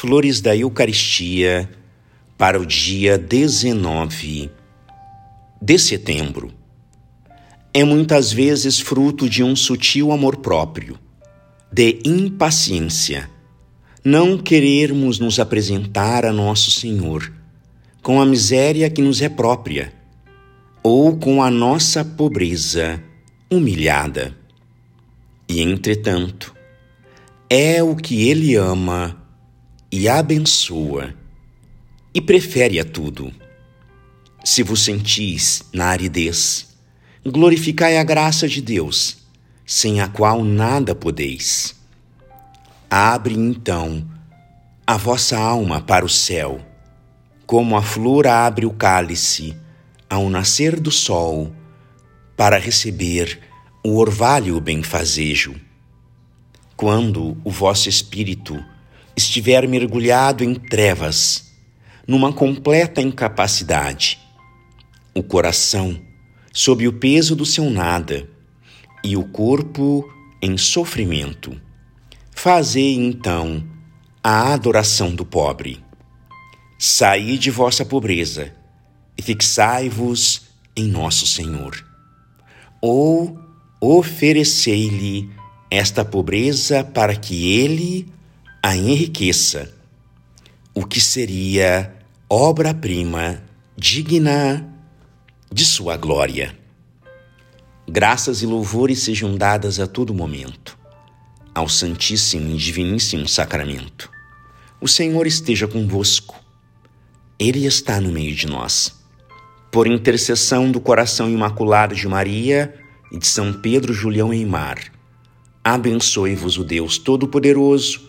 Flores da Eucaristia para o dia 19 de setembro. É muitas vezes fruto de um sutil amor próprio, de impaciência, não querermos nos apresentar a Nosso Senhor com a miséria que nos é própria ou com a nossa pobreza humilhada. E, entretanto, é o que Ele ama e abençoa e prefere a tudo. Se vos sentis na aridez, glorificai a graça de Deus, sem a qual nada podeis. Abre então a vossa alma para o céu, como a flor abre o cálice ao nascer do sol, para receber o orvalho benfazejo. Quando o vosso espírito estiver mergulhado em trevas, numa completa incapacidade, o coração sob o peso do seu nada e o corpo em sofrimento. Fazei então a adoração do pobre. Saí de vossa pobreza e fixai-vos em nosso Senhor. Ou oferecei-lhe esta pobreza para que ele a enriqueça, o que seria obra-prima digna de sua glória. Graças e louvores sejam dadas a todo momento ao Santíssimo e Diviníssimo Sacramento. O Senhor esteja convosco. Ele está no meio de nós. Por intercessão do coração imaculado de Maria e de São Pedro Julião Eimar, abençoe-vos o Deus Todo-Poderoso,